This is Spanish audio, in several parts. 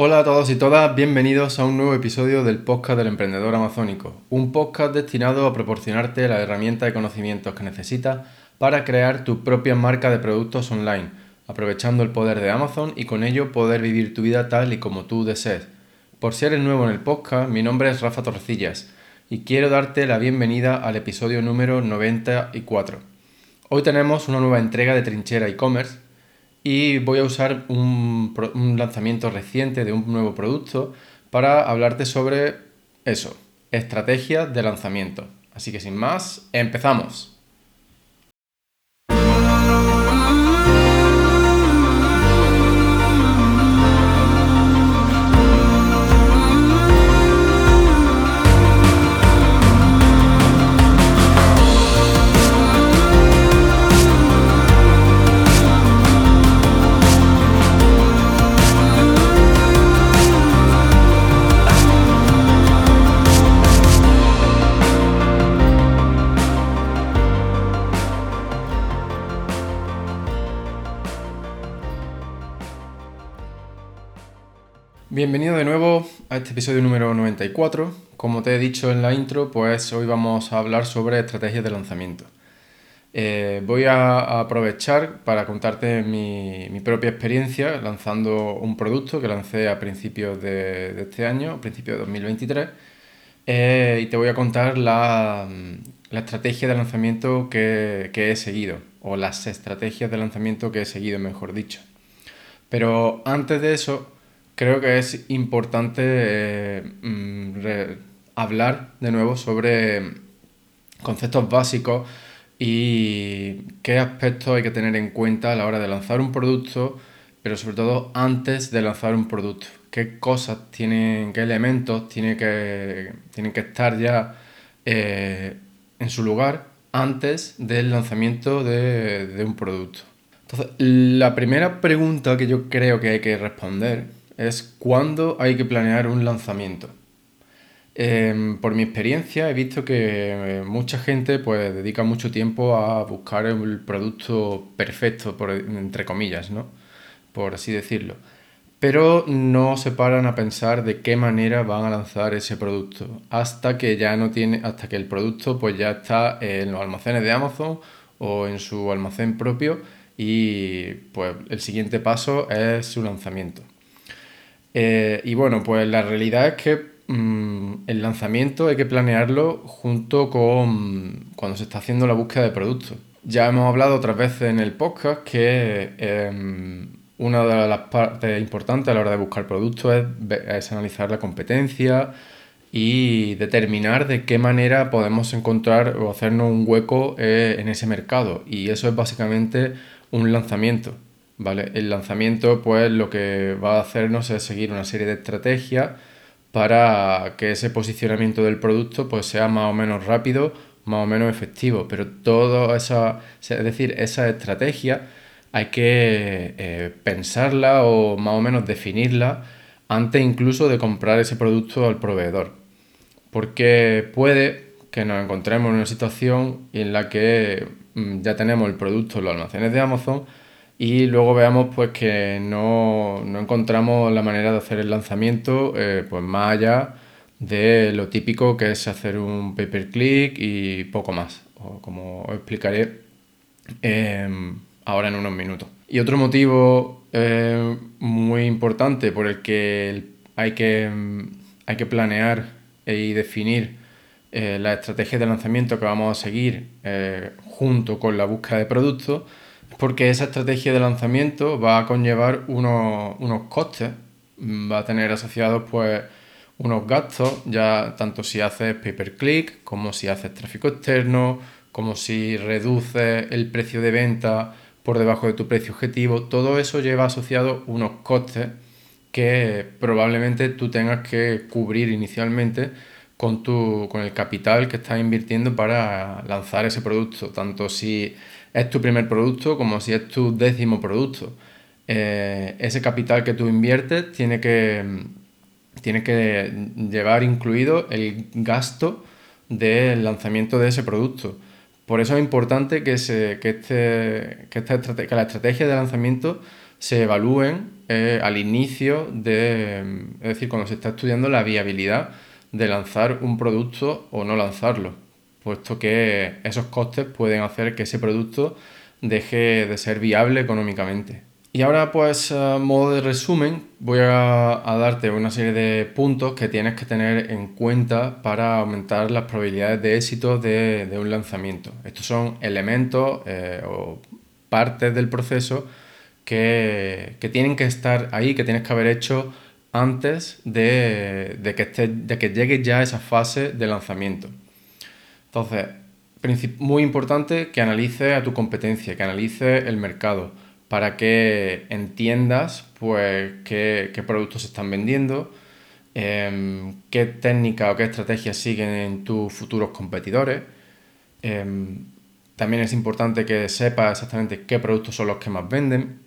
Hola a todos y todas, bienvenidos a un nuevo episodio del podcast del emprendedor amazónico, un podcast destinado a proporcionarte la herramienta de conocimientos que necesitas para crear tu propia marca de productos online, aprovechando el poder de Amazon y con ello poder vivir tu vida tal y como tú desees. Por si eres nuevo en el podcast, mi nombre es Rafa Torrecillas y quiero darte la bienvenida al episodio número 94. Hoy tenemos una nueva entrega de Trinchera e-commerce y voy a usar un, lanzamiento reciente de un nuevo producto para hablarte sobre eso, estrategias de lanzamiento. Así que sin más, empezamos. Bienvenido de nuevo a este episodio número 94. Como te he dicho en la intro, pues hoy vamos a hablar sobre estrategias de lanzamiento. Eh, voy a aprovechar para contarte mi, propia experiencia lanzando un producto que lancé a principios de, este año, a principios de 2023, eh, y te voy a contar la, estrategia de lanzamiento que he seguido, o las estrategias de lanzamiento que he seguido, mejor dicho. Pero antes de eso, creo que es importante mm, hablar de nuevo sobre conceptos básicos y qué aspectos hay que tener en cuenta a la hora de lanzar un producto, pero sobre todo antes de lanzar un producto. ¿Qué cosas tienen, qué elementos tienen que, tienen que estar ya eh, en su lugar antes del lanzamiento de un producto? Entonces, la primera pregunta que yo creo que hay que responder es cuándo hay que planear un lanzamiento. Em, por mi experiencia he visto que eh, mucha gente pues dedica mucho tiempo a buscar el producto perfecto, entre comillas, ¿no? Por así decirlo. Pero no se paran a pensar de qué manera van a lanzar ese producto. Hasta que ya no tiene, hasta que el producto pues ya está en los almacenes de Amazon o en su almacén propio y pues el siguiente paso es su lanzamiento. Eh, y bueno, pues la realidad es que mm, el lanzamiento hay que planearlo junto con cuando se está haciendo la búsqueda de productos. Ya hemos hablado otras veces en el podcast que em, una de las partes importantes a la hora de buscar productos es, analizar la competencia y determinar de qué manera podemos encontrar o hacernos un hueco eh, en ese mercado. Y eso es básicamente un lanzamiento. ¿Vale? El lanzamiento, pues lo que va a hacernos es seguir una serie de estrategias para que ese posicionamiento del producto pues sea más o menos rápido, más o menos efectivo. Pero todo esa, es decir, esa estrategia hay que eh, pensarla o más o menos definirla antes incluso de comprar ese producto al proveedor. Porque puede que nos encontremos en una situación en la que mm, ya tenemos el producto en los almacenes de Amazon, y luego veamos pues que no, encontramos la manera de hacer el lanzamiento eh, pues más allá de lo típico que es hacer un pay per click y poco más, o como os explicaré em, ahora en unos minutos. Y otro motivo eh, muy importante por el que hay que, hay que planear y definir eh, la estrategia de lanzamiento que vamos a seguir junto con la búsqueda de productos porque esa estrategia de lanzamiento va a conllevar unos, costes, va a tener asociados pues unos gastos, ya tanto si haces pay per click, como si haces tráfico externo, como si reduces el precio de venta por debajo de tu precio objetivo, todo eso lleva asociado unos costes que probablemente tú tengas que cubrir inicialmente con, tu, con el capital que estás invirtiendo para lanzar ese producto, tanto si es tu primer producto como si es tu décimo producto. Eh, ese capital que tú inviertes tiene que, tiene que llevar incluido el gasto del lanzamiento de ese producto. Por eso es importante que, se, que, este, que, esta que la estrategia de lanzamiento se evalúen eh, al inicio de, es decir, cuando se está estudiando la viabilidad de lanzar un producto o no lanzarlo, puesto que esos costes pueden hacer que ese producto deje de ser viable económicamente. Y ahora pues a modo de resumen voy a, darte una serie de puntos que tienes que tener en cuenta para aumentar las probabilidades de éxito de, un lanzamiento. Estos son elementos eh, o partes del proceso que, tienen que estar ahí, que tienes que haber hecho antes de, que, esté, de que llegue ya esa fase de lanzamiento. Entonces, muy importante que analices a tu competencia, que analices el mercado para que entiendas pues, qué, productos se están vendiendo, em, qué técnica o qué estrategias siguen en tus futuros competidores. Em, también es importante que sepas exactamente qué productos son los que más venden,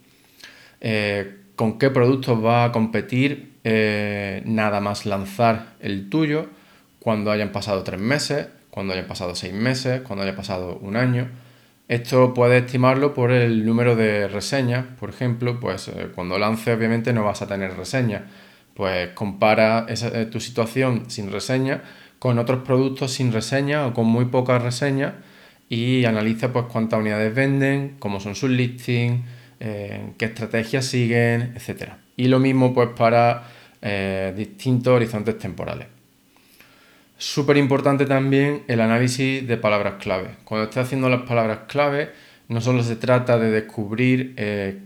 eh, con qué productos va a competir eh, nada más lanzar el tuyo cuando hayan pasado tres meses, cuando hayan pasado seis meses, cuando haya pasado un año. Esto puedes estimarlo por el número de reseñas, por ejemplo, pues eh, cuando lances obviamente no vas a tener reseñas, pues compara esa, tu situación sin reseña con otros productos sin reseña o con muy pocas reseñas y analiza pues cuántas unidades venden, cómo son sus listings, eh, qué estrategias siguen, etc. Y lo mismo pues para eh, distintos horizontes temporales. Súper importante también el análisis de palabras clave. Cuando estés haciendo las palabras clave, no solo se trata de descubrir eh,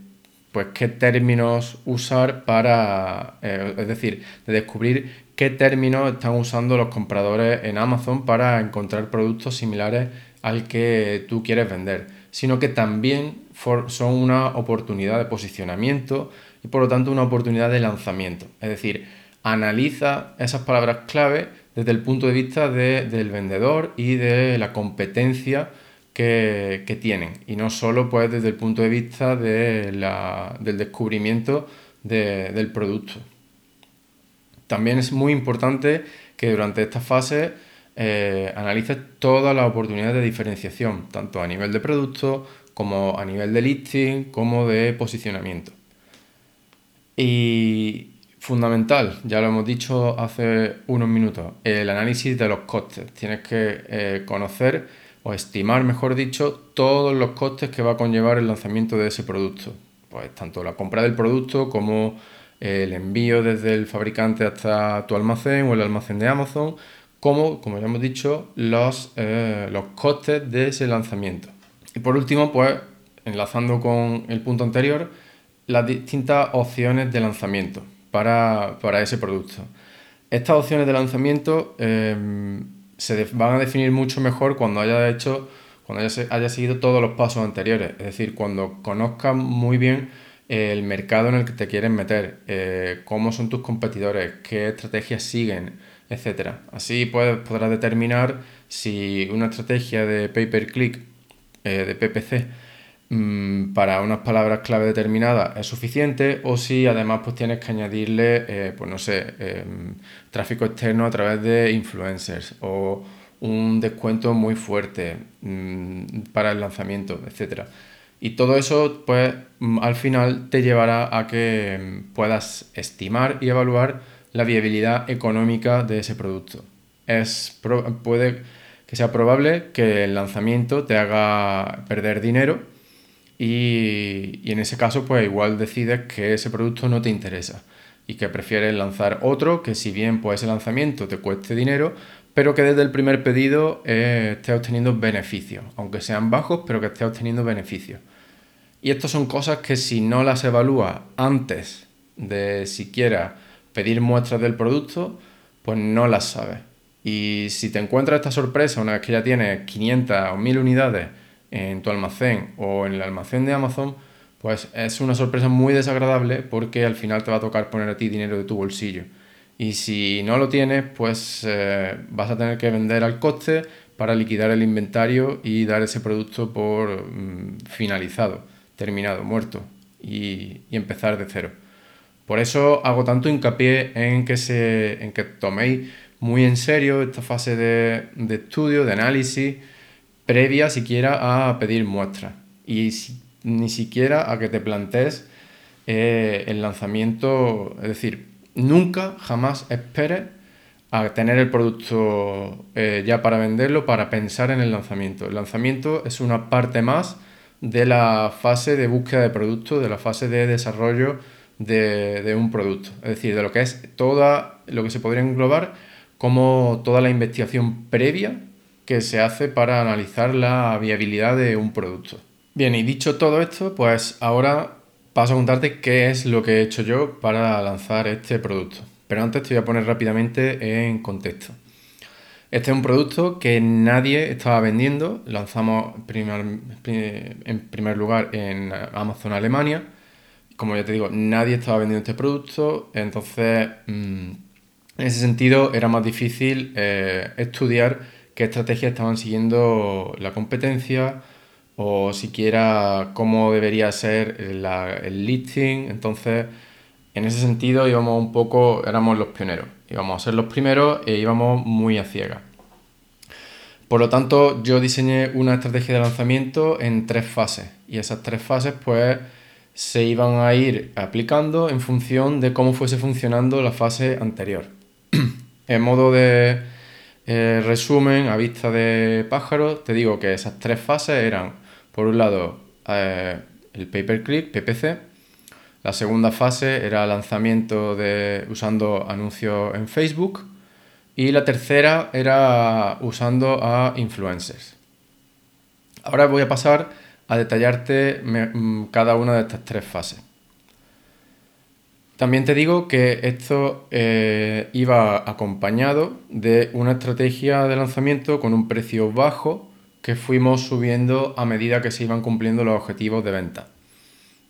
pues qué términos usar para, es decir, de descubrir qué términos están usando los compradores en Amazon para encontrar productos similares al que tú quieres vender, sino que también son una oportunidad de posicionamiento y por lo tanto una oportunidad de lanzamiento. Es decir, analiza esas palabras clave desde el punto de vista del vendedor y de la competencia que, tienen y no solo pues desde el punto de vista del descubrimiento del producto. También es muy importante que durante esta fase eh, analices todas las oportunidades de diferenciación, tanto a nivel de producto como a nivel de listing, como de posicionamiento. Y fundamental, ya lo hemos dicho hace unos minutos, el análisis de los costes. Tienes que eh, conocer o estimar, mejor dicho, todos los costes que va a conllevar el lanzamiento de ese producto. Pues tanto la compra del producto como el envío desde el fabricante hasta tu almacén o el almacén de Amazon, como, como ya hemos dicho, los, eh, los costes de ese lanzamiento. Y por último, pues, enlazando con el punto anterior, las distintas opciones de lanzamiento para, ese producto. Estas opciones de lanzamiento em, se van a definir mucho mejor cuando haya hecho, cuando haya, seguido todos los pasos anteriores. Es decir, cuando conozcas muy bien el mercado en el que te quieres meter, eh, cómo son tus competidores, qué estrategias siguen, etc. Así pues, podrás determinar si una estrategia de pay-per-click, eh, de PPC, mm, para unas palabras clave determinadas es suficiente o si además pues tienes que añadirle, eh, pues no sé, em, tráfico externo a través de influencers o un descuento muy fuerte mm, para el lanzamiento, etc. Y todo eso, pues mm, al final te llevará a que puedas estimar y evaluar la viabilidad económica de ese producto. Es, puede que sea probable que el lanzamiento te haga perder dinero y, en ese caso pues igual decides que ese producto no te interesa y que prefieres lanzar otro que si bien pues ese lanzamiento te cueste dinero pero que desde el primer pedido eh, estés obteniendo beneficios, aunque sean bajos, pero que estés obteniendo beneficios. Y estas son cosas que si no las evalúas antes de siquiera pedir muestras del producto, pues no las sabes. Y si te encuentras esta sorpresa una vez que ya tienes 500 o 1000 unidades en tu almacén o en el almacén de Amazon, pues es una sorpresa muy desagradable porque al final te va a tocar poner a ti dinero de tu bolsillo. Y si no lo tienes, pues eh, vas a tener que vender al coste para liquidar el inventario y dar ese producto por mm, finalizado, terminado, muerto y empezar de cero. Por eso hago tanto hincapié en que, se, en que toméis muy en serio esta fase de, estudio, de análisis, previa siquiera a pedir muestras. Y ni siquiera a que te plantees el lanzamiento, es decir, nunca, jamás esperes a tener el producto eh, ya para venderlo, para pensar en el lanzamiento. El lanzamiento es una parte más de la fase de búsqueda de producto, de la fase de desarrollo de, un producto. Es decir, de lo que es toda, lo que se podría englobar como toda la investigación previa que se hace para analizar la viabilidad de un producto. Bien, y dicho todo esto, pues ahora paso a contarte qué es lo que he hecho yo para lanzar este producto. Pero antes te voy a poner rápidamente en contexto. Este es un producto que nadie estaba vendiendo. Lanzamos en primer lugar en Amazon Alemania. Como ya te digo, nadie estaba vendiendo este producto. Entonces, mm, en ese sentido, era más difícil eh, estudiar qué estrategias estaban siguiendo la competencia o siquiera cómo debería ser el listing. Entonces, en ese sentido íbamos un poco, éramos los pioneros, íbamos a ser los primeros e íbamos muy a ciegas. Por lo tanto, yo diseñé una estrategia de lanzamiento en tres fases y esas tres fases pues se iban a ir aplicando en función de cómo fuese funcionando la fase anterior. en modo de eh, resumen, a vista de pájaro, te digo que esas tres fases eran, por un lado, eh, el pay-per-click, PPC, la segunda fase era lanzamiento de, usando anuncios en Facebook. Y la tercera era usando a influencers. Ahora voy a pasar a detallarte mm, cada una de estas tres fases. También te digo que esto eh, iba acompañado de una estrategia de lanzamiento con un precio bajo que fuimos subiendo a medida que se iban cumpliendo los objetivos de venta.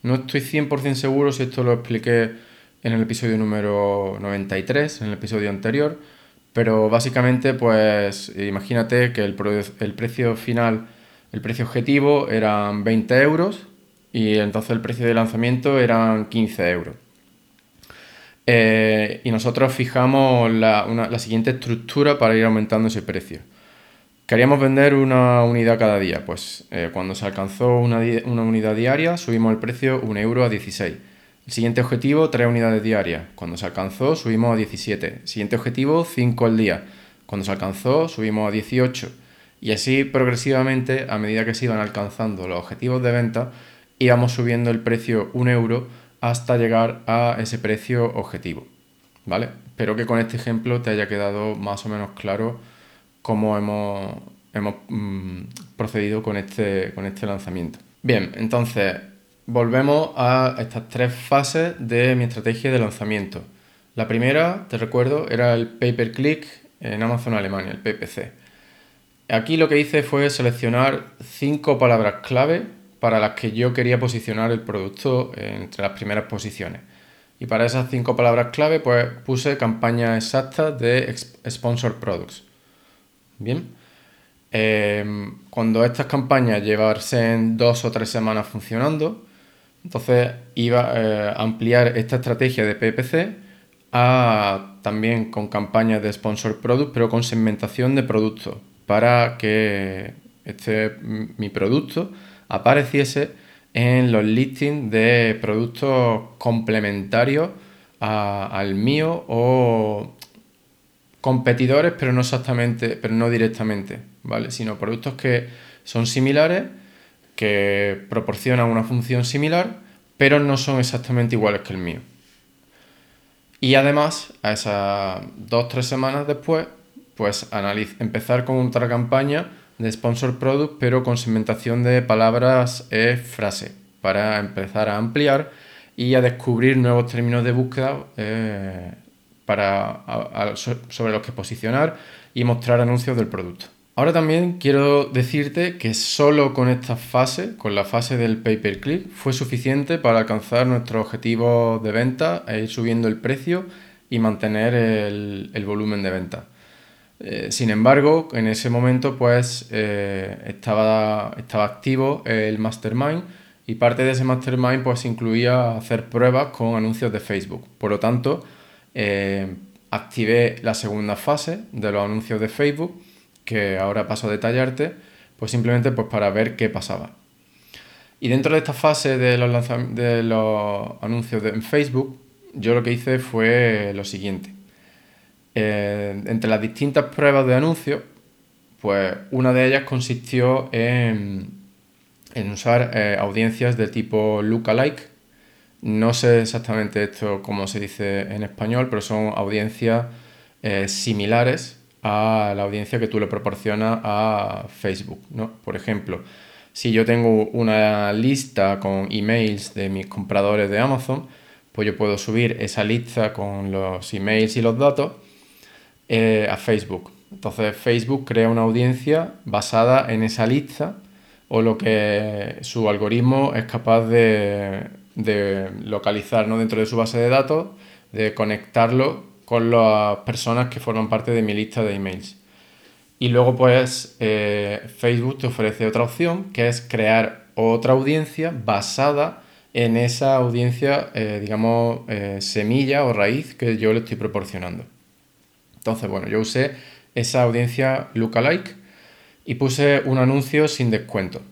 No estoy 100% seguro si esto lo expliqué en el episodio número 93, en el episodio anterior, pero básicamente pues imagínate que el, precio final, el precio objetivo eran 20 euros y entonces el precio de lanzamiento eran 15 euros. Eh, y nosotros fijamos la, la siguiente estructura para ir aumentando ese precio. Queríamos vender una unidad cada día, pues eh, cuando se alcanzó una, unidad diaria subimos el precio 1 euro a 16. El siguiente objetivo, 3 unidades diarias. Cuando se alcanzó subimos a 17. siguiente objetivo, 5 al día. Cuando se alcanzó subimos a 18. Y así progresivamente, a medida que se iban alcanzando los objetivos de venta, íbamos subiendo el precio 1 euro hasta llegar a ese precio objetivo. ¿Vale? Espero que con este ejemplo te haya quedado más o menos claro cómo hemos, hemos mm, procedido con este, con este lanzamiento. Bien, entonces volvemos a estas tres fases de mi estrategia de lanzamiento. La primera, te recuerdo, era el pay-per-click en Amazon Alemania, el PPC. Aquí lo que hice fue seleccionar cinco palabras clave para las que yo quería posicionar el producto entre las primeras posiciones. Y para esas cinco palabras clave, pues puse campañas exactas de Sponsor Products. Bien. Em, cuando estas campañas llevarse dos o tres semanas funcionando, entonces iba eh, a ampliar esta estrategia de PPC a también con campañas de sponsor product, pero con segmentación de productos, para que este, mi producto apareciese en los listings de productos complementarios al mío o competidores, pero no exactamente, pero no directamente, ¿vale? Sino productos que son similares, que proporcionan una función similar, pero no son exactamente iguales que el mío. Y además, a esas dos o tres semanas después, pues empezar con otra campaña de sponsor product, pero con segmentación de palabras e frase, para empezar a ampliar y a descubrir nuevos términos de búsqueda eh, para, sobre los que posicionar y mostrar anuncios del producto. Ahora también quiero decirte que solo con esta fase, con la fase del pay per click, fue suficiente para alcanzar nuestro objetivo de venta e ir subiendo el precio y mantener el, volumen de venta. Eh, sin embargo, en ese momento pues eh, estaba, estaba activo el mastermind y parte de ese mastermind pues incluía hacer pruebas con anuncios de Facebook. Por lo tanto, eh, activé la segunda fase de los anuncios de Facebook, que ahora paso a detallarte, pues simplemente pues para ver qué pasaba. Y dentro de esta fase de los, de los anuncios en Facebook, yo lo que hice fue lo siguiente. Eh, entre las distintas pruebas de anuncios, pues una de ellas consistió en, en usar eh, audiencias de tipo lookalike. No sé exactamente esto cómo se dice en español, pero son audiencias eh, similares a la audiencia que tú le proporcionas a Facebook. ¿no? Por ejemplo, si yo tengo una lista con emails de mis compradores de Amazon, pues yo puedo subir esa lista con los emails y los datos eh, a Facebook. Entonces Facebook crea una audiencia basada en esa lista o lo que su algoritmo es capaz de, localizar ¿no? dentro de su base de datos, de conectarlo con las personas que forman parte de mi lista de emails. Y luego pues eh, Facebook te ofrece otra opción que es crear otra audiencia basada en esa audiencia, eh, digamos, semilla o raíz que yo le estoy proporcionando. Entonces, bueno, yo usé esa audiencia lookalike y puse un anuncio sin descuento.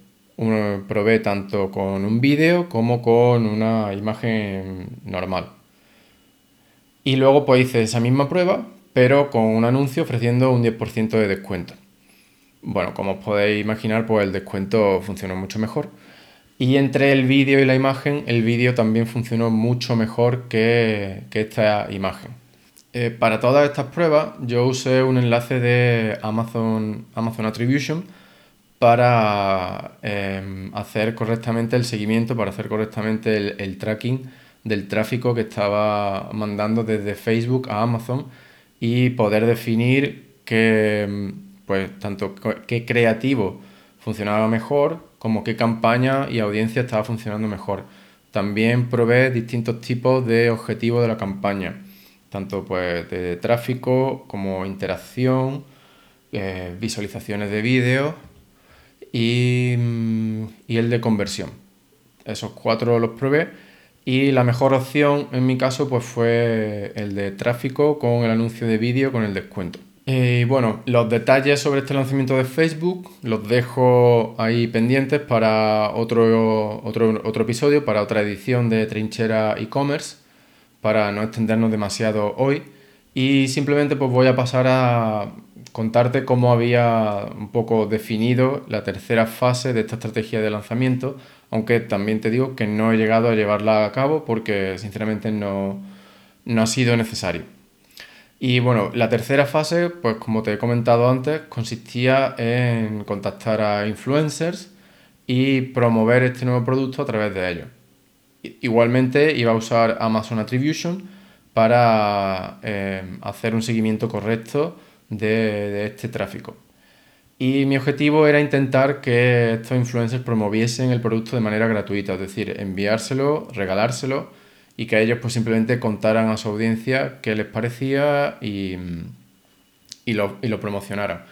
probé tanto con un vídeo como con una imagen normal. Y luego pues hice esa misma prueba, pero con un anuncio ofreciendo un 10% de descuento. Bueno, como os podéis imaginar, pues el descuento funcionó mucho mejor. Y entre el vídeo y la imagen, el vídeo también funcionó mucho mejor que, esta imagen. Eh, para todas estas pruebas yo usé un enlace de Amazon, Amazon Attribution para em, hacer correctamente el seguimiento, para hacer correctamente el, tracking del tráfico que estaba mandando desde Facebook a Amazon y poder definir qué, em, pues, tanto qué creativo funcionaba mejor como qué campaña y audiencia estaba funcionando mejor. También probé distintos tipos de objetivos de la campaña, tanto pues de tráfico como interacción, eh, visualizaciones de vídeos y, mm, y el de conversión. Esos cuatro los probé y la mejor opción en mi caso pues fue el de tráfico con el anuncio de vídeo con el descuento. Y bueno, los detalles sobre este lanzamiento de Facebook los dejo ahí pendientes para otro, otro, otro episodio, para otra edición de Trinchera e-commerce, para no extendernos demasiado hoy. Y simplemente pues voy a pasar a contarte cómo había un poco definido la tercera fase de esta estrategia de lanzamiento, aunque también te digo que no he llegado a llevarla a cabo porque sinceramente no, no ha sido necesario. Y bueno, la tercera fase, pues como te he comentado antes, consistía en contactar a influencers y promover este nuevo producto a través de ellos. Igualmente iba a usar Amazon Attribution para eh, hacer un seguimiento correcto de, de este tráfico. Y mi objetivo era intentar que estos influencers promoviesen el producto de manera gratuita, es decir, enviárselo, regalárselo y que ellos pues simplemente contaran a su audiencia qué les parecía y, y, lo, y lo promocionaran.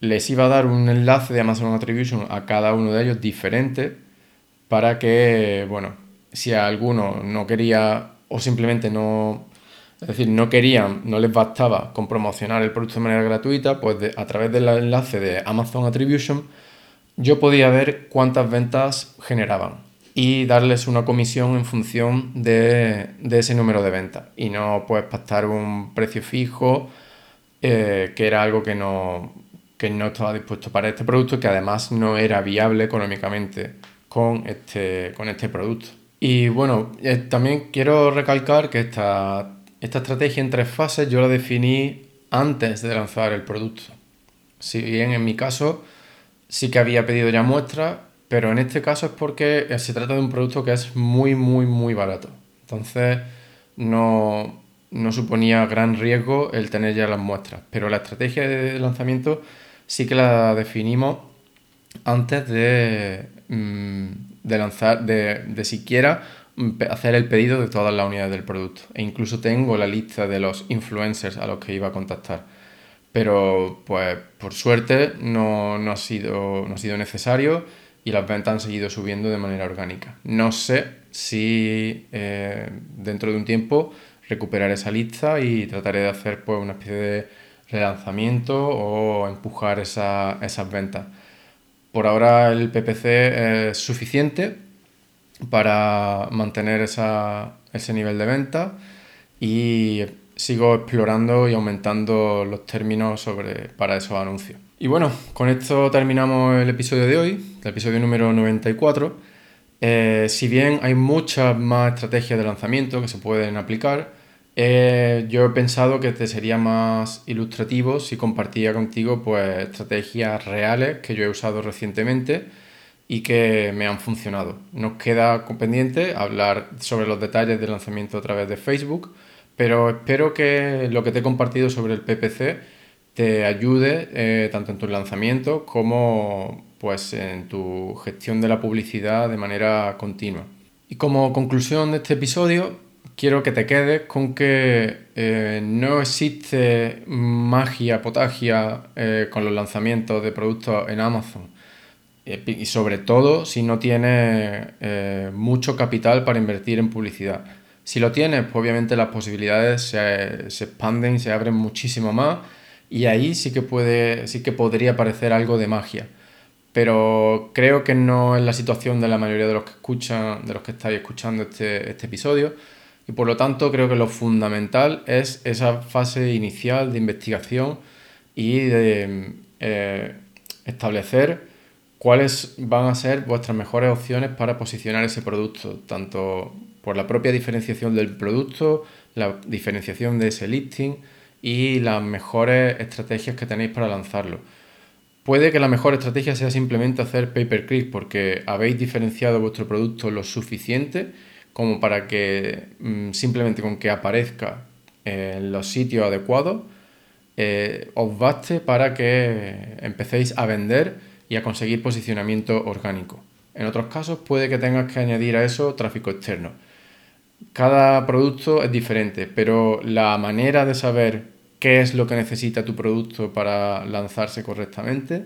Les iba a dar un enlace de Amazon Attribution a cada uno de ellos diferente para que, bueno, si a alguno no quería o simplemente no, es decir, no querían, no les bastaba con promocionar el producto de manera gratuita, pues a través del enlace de Amazon Attribution yo podía ver cuántas ventas generaban y darles una comisión en función de, ese número de ventas y no puedes pactar un precio fijo eh, que era algo que no, no estaba dispuesto para este producto que además no era viable económicamente con este, con este producto. Y bueno, eh, también quiero recalcar que esta, esta estrategia en tres fases yo la definí antes de lanzar el producto. Si bien en mi caso sí que había pedido ya muestras, pero en este caso es porque eh, se trata de un producto que es muy, muy, muy barato. Entonces no, suponía gran riesgo el tener ya las muestras. Pero la estrategia de lanzamiento sí que la definimos antes de, mm, de lanzar, de, de siquiera hacer el pedido de todas las unidades del producto. E incluso tengo la lista de los influencers a los que iba a contactar. Pero pues por suerte no, ha, sido, no ha sido necesario y las ventas han seguido subiendo de manera orgánica. No sé si eh, dentro de un tiempo recuperar esa lista y trataré de hacer pues, una especie de relanzamiento o empujar esas ventas. Por ahora el PPC es suficiente para mantener ese nivel de venta y sigo explorando y aumentando los términos sobre, para esos anuncios. Y bueno, con esto terminamos el episodio de hoy, el episodio número 94. Eh, si bien hay muchas más estrategias de lanzamiento que se pueden aplicar, eh, yo he pensado que te sería más ilustrativo si compartía contigo pues, estrategias reales que yo he usado recientemente y que me han funcionado. Nos queda pendiente hablar sobre los detalles del lanzamiento a través de Facebook, pero espero que lo que te he compartido sobre el PPC te ayude eh, tanto en tu lanzamiento como pues, en tu gestión de la publicidad de manera continua. Y como conclusión de este episodio, quiero que te quedes con que eh, no existe magia, potagia eh, con los lanzamientos de productos en Amazon. Eh, y sobre todo si no tienes mucho capital para invertir en publicidad. Si lo tienes, pues obviamente las posibilidades se, se expanden se abren muchísimo más. Y ahí sí que, puede, sí que podría parecer algo de magia. Pero creo que no es la situación de la mayoría de los que escuchan, de los que estáis escuchando este, este episodio y por lo tanto creo que lo fundamental es esa fase inicial de investigación y de eh, establecer cuáles van a ser vuestras mejores opciones para posicionar ese producto, tanto por la propia diferenciación del producto, la diferenciación de ese listing y las mejores estrategias que tenéis para lanzarlo. Puede que la mejor estrategia sea simplemente hacer pay per click porque habéis diferenciado vuestro producto lo suficiente como para que mm, simplemente con que aparezca en los sitios adecuados eh, os baste para que empecéis a vender y a conseguir posicionamiento orgánico. En otros casos puede que tengas que añadir a eso tráfico externo. Cada producto es diferente, pero la manera de saber qué es lo que necesita tu producto para lanzarse correctamente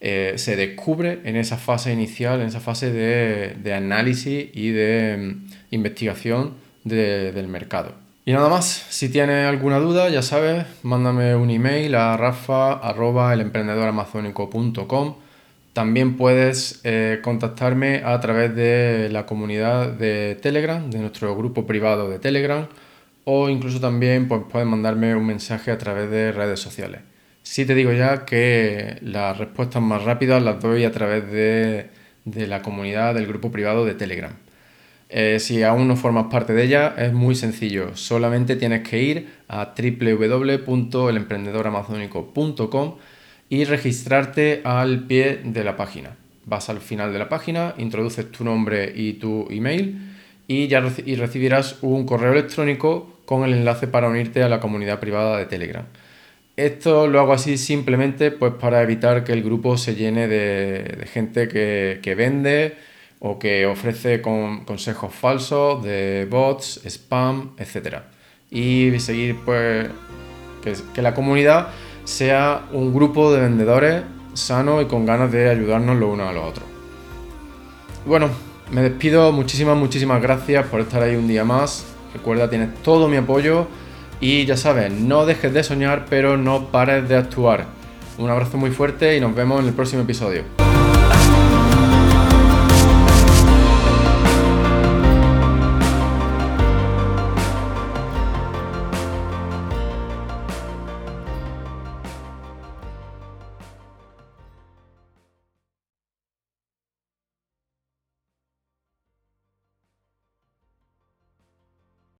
eh, se descubre en esa fase inicial, en esa fase de, análisis y de mm, investigación del mercado. Y nada más, si tienes alguna duda, ya sabes, mándame un email a rafa.elemprendedoramazónico.com. También puedes eh, contactarme a través de la comunidad de Telegram, de nuestro grupo privado de Telegram, o incluso también pues, puedes mandarme un mensaje a través de redes sociales. Sí te digo ya que las respuestas más rápidas las doy a través de, la comunidad del grupo privado de Telegram. Eh, si aún no formas parte de ella, es muy sencillo. Solamente tienes que ir a www.elemprendedoramazónico.com y registrarte al pie de la página. Vas al final de la página, introduces tu nombre y tu email y ya y recibirás un correo electrónico con el enlace para unirte a la comunidad privada de Telegram. Esto lo hago así simplemente pues para evitar que el grupo se llene de, gente que, vende o que ofrece consejos falsos de bots, spam, etc. Y seguir pues que, la comunidad sea un grupo de vendedores sano y con ganas de ayudarnos los unos a los otros. Bueno, me despido, muchísimas, muchísimas gracias por estar ahí un día más. Recuerda, tienes todo mi apoyo y ya sabes, no dejes de soñar, pero no pares de actuar. Un abrazo muy fuerte y nos vemos en el próximo episodio.